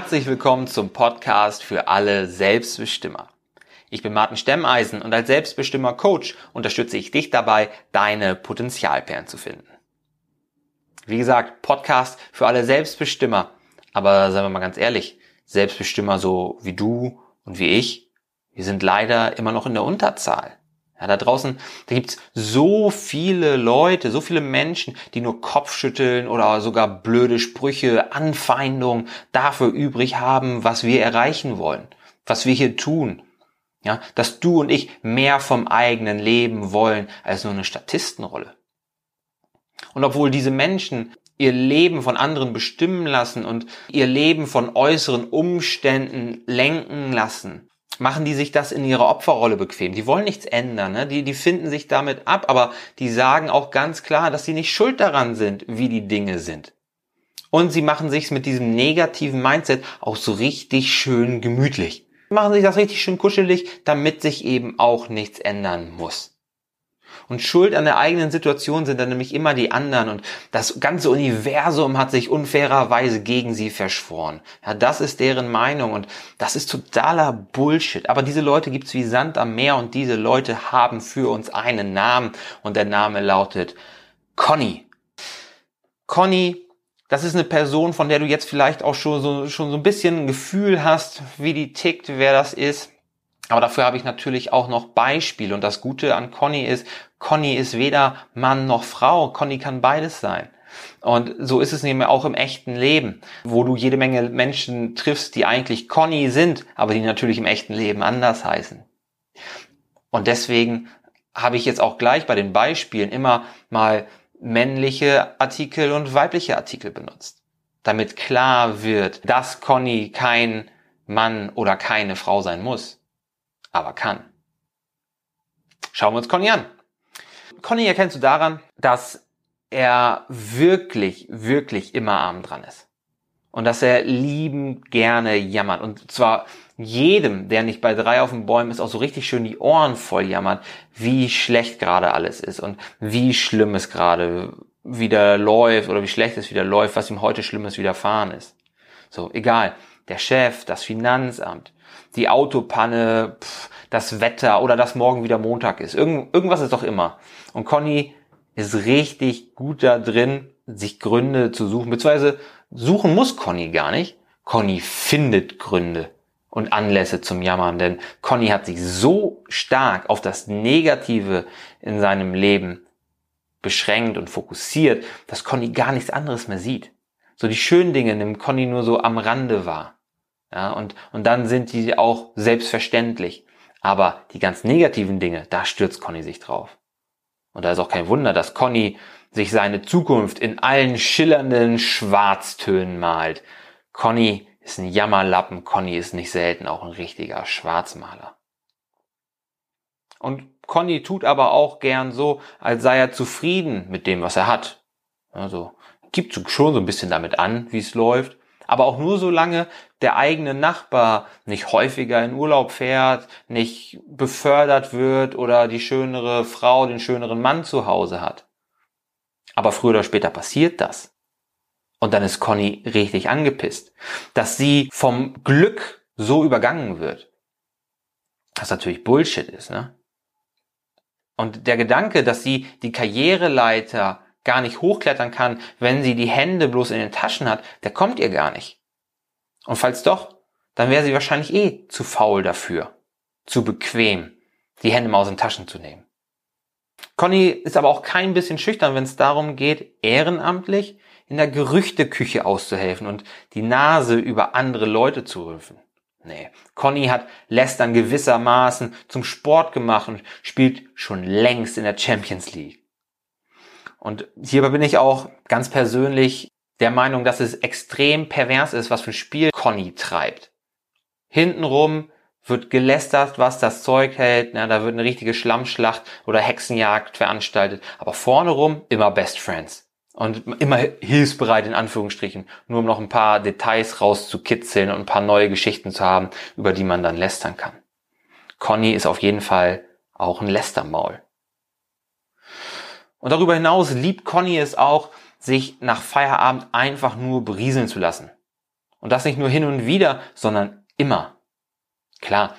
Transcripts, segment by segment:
Herzlich willkommen zum Podcast für alle Selbstbestimmer. Ich bin Martin Stemmeisen und als Selbstbestimmer Coach unterstütze ich dich dabei, deine Potenzialperlen zu finden. Wie gesagt, Podcast für alle Selbstbestimmer. Aber seien wir mal ganz ehrlich, Selbstbestimmer so wie du und wie ich, wir sind leider immer noch in der Unterzahl. Ja, da draußen, da gibt's so viele Leute, so viele Menschen, die nur Kopfschütteln oder sogar blöde Sprüche, Anfeindungen dafür übrig haben, was wir erreichen wollen, was wir hier tun. Ja, dass du und ich mehr vom eigenen Leben wollen als nur eine Statistenrolle. Und obwohl diese Menschen ihr Leben von anderen bestimmen lassen und ihr Leben von äußeren Umständen lenken lassen, machen die sich das in ihrer Opferrolle bequem. Die wollen nichts ändern, ne? die, die finden sich damit ab, aber die sagen auch ganz klar, dass sie nicht schuld daran sind, wie die Dinge sind. Und sie machen sich mit diesem negativen Mindset auch so richtig schön gemütlich. Machen sich das richtig schön kuschelig, damit sich eben auch nichts ändern muss. Und Schuld an der eigenen Situation sind dann nämlich immer die anderen und das ganze Universum hat sich unfairerweise gegen sie verschworen. Ja, das ist deren Meinung und das ist totaler Bullshit. Aber diese Leute gibt's wie Sand am Meer und diese Leute haben für uns einen Namen und der Name lautet Conny. Conny das ist eine Person, von der du jetzt vielleicht auch schon so, schon so ein bisschen ein Gefühl hast, wie die tickt, wer das ist. Aber dafür habe ich natürlich auch noch Beispiele. Und das Gute an Conny ist, Conny ist weder Mann noch Frau. Conny kann beides sein. Und so ist es nämlich auch im echten Leben, wo du jede Menge Menschen triffst, die eigentlich Conny sind, aber die natürlich im echten Leben anders heißen. Und deswegen habe ich jetzt auch gleich bei den Beispielen immer mal männliche Artikel und weibliche Artikel benutzt, damit klar wird, dass Conny kein Mann oder keine Frau sein muss, aber kann. Schauen wir uns Conny an. Conny erkennst du daran, dass er wirklich, wirklich immer arm dran ist. Und dass er liebend gerne jammert. Und zwar jedem, der nicht bei drei auf den Bäumen ist, auch so richtig schön die Ohren voll jammert, wie schlecht gerade alles ist und wie schlimm es gerade wieder läuft oder wie schlecht es wieder läuft, was ihm heute Schlimmes widerfahren ist. So, egal. Der Chef, das Finanzamt, die Autopanne, pff, das Wetter oder dass morgen wieder Montag ist. Irgend, irgendwas ist doch immer. Und Conny ist richtig gut da drin, sich Gründe zu suchen, beziehungsweise suchen muss Conny gar nicht. Conny findet Gründe und Anlässe zum Jammern, denn Conny hat sich so stark auf das Negative in seinem Leben beschränkt und fokussiert, dass Conny gar nichts anderes mehr sieht. So die schönen Dinge nimmt Conny nur so am Rande wahr. Ja, und, und dann sind die auch selbstverständlich. Aber die ganz negativen Dinge, da stürzt Conny sich drauf. Und da ist auch kein Wunder, dass Conny sich seine Zukunft in allen schillernden Schwarztönen malt. Conny ist ein Jammerlappen, Conny ist nicht selten auch ein richtiger Schwarzmaler. Und Conny tut aber auch gern so, als sei er zufrieden mit dem, was er hat. Also gibt schon so ein bisschen damit an, wie es läuft aber auch nur solange der eigene Nachbar nicht häufiger in Urlaub fährt, nicht befördert wird oder die schönere Frau den schöneren Mann zu Hause hat. Aber früher oder später passiert das. Und dann ist Conny richtig angepisst, dass sie vom Glück so übergangen wird. Was natürlich Bullshit ist, ne? Und der Gedanke, dass sie die Karriereleiter gar nicht hochklettern kann, wenn sie die Hände bloß in den Taschen hat, der kommt ihr gar nicht. Und falls doch, dann wäre sie wahrscheinlich eh zu faul dafür, zu bequem, die Hände mal aus den Taschen zu nehmen. Conny ist aber auch kein bisschen schüchtern, wenn es darum geht, ehrenamtlich in der Gerüchteküche auszuhelfen und die Nase über andere Leute zu rümpfen. Nee, Conny hat Lästern gewissermaßen zum Sport gemacht und spielt schon längst in der Champions League. Und hierbei bin ich auch ganz persönlich der Meinung, dass es extrem pervers ist, was für ein Spiel Conny treibt. Hintenrum wird gelästert, was das Zeug hält, na, da wird eine richtige Schlammschlacht oder Hexenjagd veranstaltet, aber vorne rum immer Best Friends. Und immer hilfsbereit in Anführungsstrichen, nur um noch ein paar Details rauszukitzeln und ein paar neue Geschichten zu haben, über die man dann lästern kann. Conny ist auf jeden Fall auch ein Lästermaul. Und darüber hinaus liebt Conny es auch, sich nach Feierabend einfach nur berieseln zu lassen. Und das nicht nur hin und wieder, sondern immer. Klar,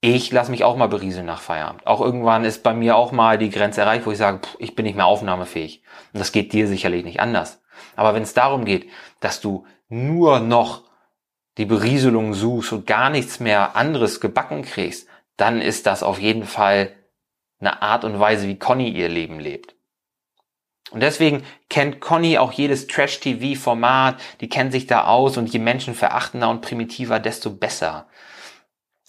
ich lasse mich auch mal berieseln nach Feierabend. Auch irgendwann ist bei mir auch mal die Grenze erreicht, wo ich sage, pff, ich bin nicht mehr aufnahmefähig. Und das geht dir sicherlich nicht anders. Aber wenn es darum geht, dass du nur noch die Berieselung suchst und gar nichts mehr anderes gebacken kriegst, dann ist das auf jeden Fall eine Art und Weise, wie Conny ihr Leben lebt. Und deswegen kennt Conny auch jedes Trash-TV-Format, die kennt sich da aus. Und je menschenverachtender und primitiver, desto besser.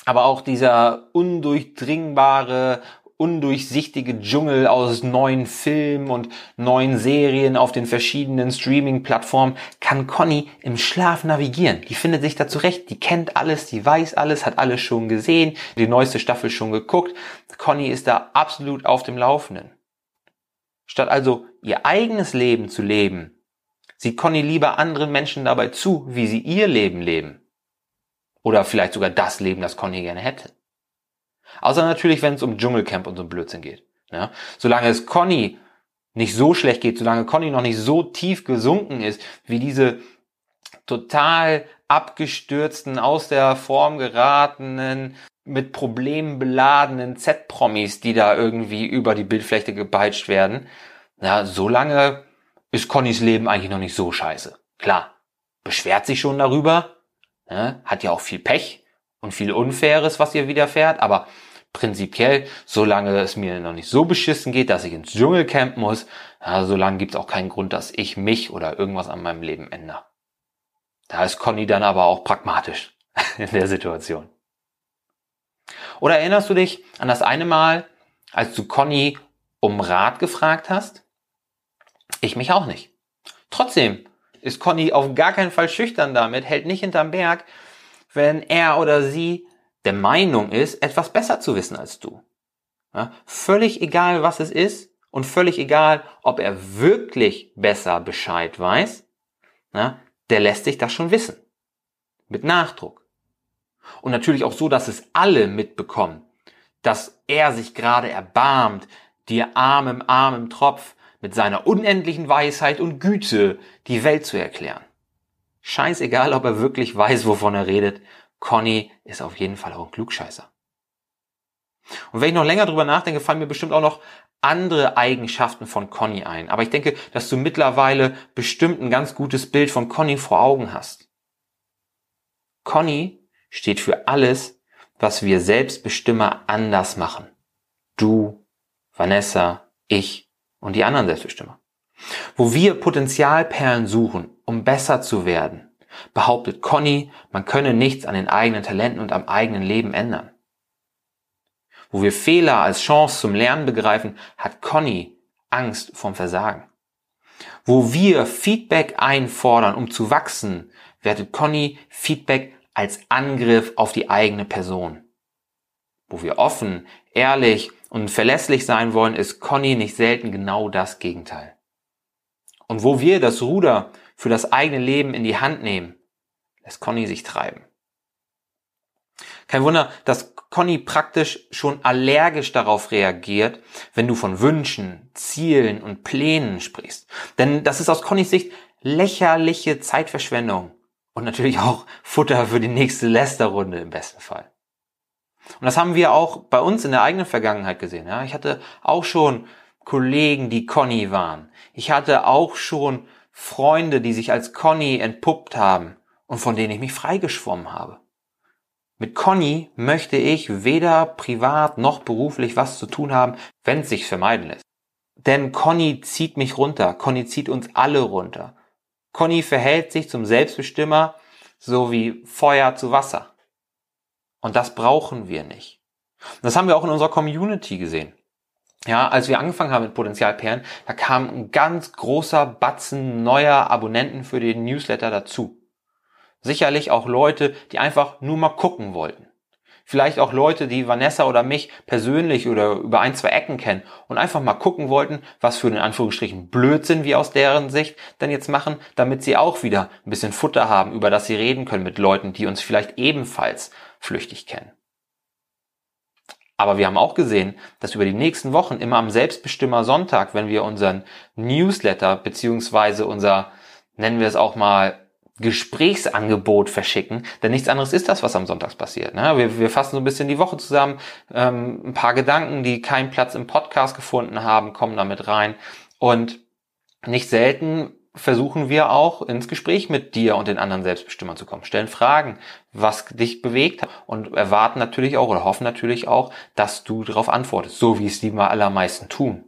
Aber auch dieser undurchdringbare, undurchsichtige Dschungel aus neuen Filmen und neuen Serien auf den verschiedenen Streaming-Plattformen kann Conny im Schlaf navigieren. Die findet sich da zurecht, die kennt alles, die weiß alles, hat alles schon gesehen, die neueste Staffel schon geguckt. Conny ist da absolut auf dem Laufenden. Statt also ihr eigenes Leben zu leben, sieht Conny lieber anderen Menschen dabei zu, wie sie ihr Leben leben. Oder vielleicht sogar das Leben, das Conny gerne hätte. Außer natürlich, wenn es um Dschungelcamp und so ein Blödsinn geht. Ja? Solange es Conny nicht so schlecht geht, solange Conny noch nicht so tief gesunken ist, wie diese total abgestürzten, aus der Form geratenen, mit Problemen beladenen Z-Promis, die da irgendwie über die Bildfläche gepeitscht werden, ja, solange ist Connys Leben eigentlich noch nicht so scheiße. Klar, beschwert sich schon darüber, Ne? Hat ja auch viel Pech und viel Unfaires, was ihr widerfährt, aber prinzipiell, solange es mir noch nicht so beschissen geht, dass ich ins Dschungelcamp muss, ja, solange gibt es auch keinen Grund, dass ich mich oder irgendwas an meinem Leben ändere. Da ist Conny dann aber auch pragmatisch in der Situation. Oder erinnerst du dich an das eine Mal, als du Conny um Rat gefragt hast? Ich mich auch nicht. Trotzdem ist Conny auf gar keinen Fall schüchtern damit, hält nicht hinterm Berg, wenn er oder sie der Meinung ist, etwas besser zu wissen als du. Ja, völlig egal, was es ist und völlig egal, ob er wirklich besser Bescheid weiß, ja, der lässt sich das schon wissen. Mit Nachdruck. Und natürlich auch so, dass es alle mitbekommen, dass er sich gerade erbarmt, dir Arm im Arm im Tropf, mit seiner unendlichen Weisheit und Güte die Welt zu erklären. Scheißegal, ob er wirklich weiß, wovon er redet, Conny ist auf jeden Fall auch ein Klugscheißer. Und wenn ich noch länger drüber nachdenke, fallen mir bestimmt auch noch andere Eigenschaften von Conny ein. Aber ich denke, dass du mittlerweile bestimmt ein ganz gutes Bild von Conny vor Augen hast. Conny steht für alles, was wir Selbstbestimmer anders machen. Du, Vanessa, ich und die anderen Selbstbestimmer. Wo wir Potenzialperlen suchen, um besser zu werden, behauptet Conny, man könne nichts an den eigenen Talenten und am eigenen Leben ändern. Wo wir Fehler als Chance zum Lernen begreifen, hat Conny Angst vom Versagen. Wo wir Feedback einfordern, um zu wachsen, wertet Conny Feedback als Angriff auf die eigene Person. Wo wir offen, ehrlich und verlässlich sein wollen, ist Conny nicht selten genau das Gegenteil. Und wo wir das Ruder für das eigene Leben in die Hand nehmen, lässt Conny sich treiben. Kein Wunder, dass Conny praktisch schon allergisch darauf reagiert, wenn du von Wünschen, Zielen und Plänen sprichst. Denn das ist aus Connys Sicht lächerliche Zeitverschwendung und natürlich auch Futter für die nächste Lästerrunde im besten Fall. Und das haben wir auch bei uns in der eigenen Vergangenheit gesehen. Ja? Ich hatte auch schon Kollegen, die Conny waren. Ich hatte auch schon Freunde, die sich als Conny entpuppt haben und von denen ich mich freigeschwommen habe. Mit Conny möchte ich weder privat noch beruflich was zu tun haben, wenn es sich vermeiden lässt. Denn Conny zieht mich runter, Conny zieht uns alle runter. Conny verhält sich zum Selbstbestimmer so wie Feuer zu Wasser. Und das brauchen wir nicht. Das haben wir auch in unserer Community gesehen. Ja, als wir angefangen haben mit Potenzialperlen, da kam ein ganz großer Batzen neuer Abonnenten für den Newsletter dazu. Sicherlich auch Leute, die einfach nur mal gucken wollten. Vielleicht auch Leute, die Vanessa oder mich persönlich oder über ein, zwei Ecken kennen und einfach mal gucken wollten, was für den Anführungsstrichen Blödsinn wir aus deren Sicht denn jetzt machen, damit sie auch wieder ein bisschen Futter haben, über das sie reden können mit Leuten, die uns vielleicht ebenfalls flüchtig kennen. Aber wir haben auch gesehen, dass über die nächsten Wochen immer am Selbstbestimmer Sonntag, wenn wir unseren Newsletter beziehungsweise unser, nennen wir es auch mal, Gesprächsangebot verschicken, denn nichts anderes ist das, was am Sonntag passiert. Ne? Wir, wir fassen so ein bisschen die Woche zusammen, ähm, ein paar Gedanken, die keinen Platz im Podcast gefunden haben, kommen damit rein und nicht selten versuchen wir auch ins Gespräch mit dir und den anderen Selbstbestimmern zu kommen, stellen Fragen, was dich bewegt hat und erwarten natürlich auch oder hoffen natürlich auch, dass du darauf antwortest, so wie es die allermeisten tun.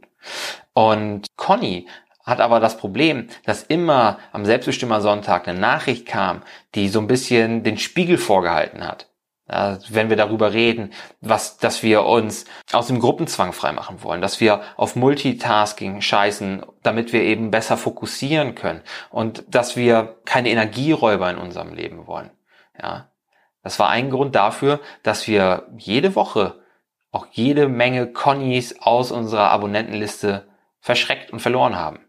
Und Conny hat aber das Problem, dass immer am Selbstbestimmer-Sonntag eine Nachricht kam, die so ein bisschen den Spiegel vorgehalten hat. Wenn wir darüber reden, was, dass wir uns aus dem Gruppenzwang freimachen wollen, dass wir auf Multitasking scheißen, damit wir eben besser fokussieren können und dass wir keine Energieräuber in unserem Leben wollen. Ja, das war ein Grund dafür, dass wir jede Woche auch jede Menge Connys aus unserer Abonnentenliste verschreckt und verloren haben.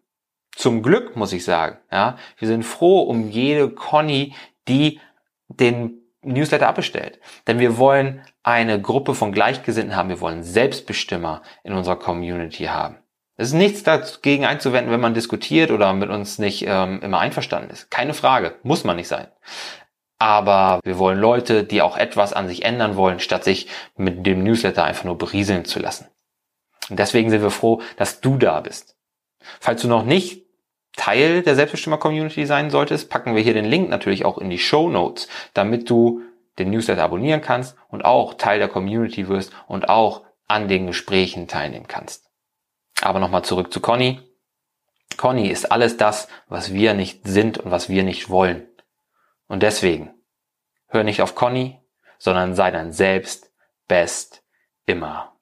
Zum Glück muss ich sagen, ja, wir sind froh um jede Conny, die den Newsletter abbestellt. Denn wir wollen eine Gruppe von Gleichgesinnten haben. Wir wollen Selbstbestimmer in unserer Community haben. Es ist nichts dagegen einzuwenden, wenn man diskutiert oder mit uns nicht ähm, immer einverstanden ist. Keine Frage. Muss man nicht sein. Aber wir wollen Leute, die auch etwas an sich ändern wollen, statt sich mit dem Newsletter einfach nur berieseln zu lassen. Und deswegen sind wir froh, dass du da bist. Falls du noch nicht Teil der Selbstbestimmer-Community sein solltest, packen wir hier den Link natürlich auch in die Show Notes, damit du den Newsletter abonnieren kannst und auch Teil der Community wirst und auch an den Gesprächen teilnehmen kannst. Aber nochmal zurück zu Conny. Conny ist alles das, was wir nicht sind und was wir nicht wollen. Und deswegen, hör nicht auf Conny, sondern sei dein Selbst best immer.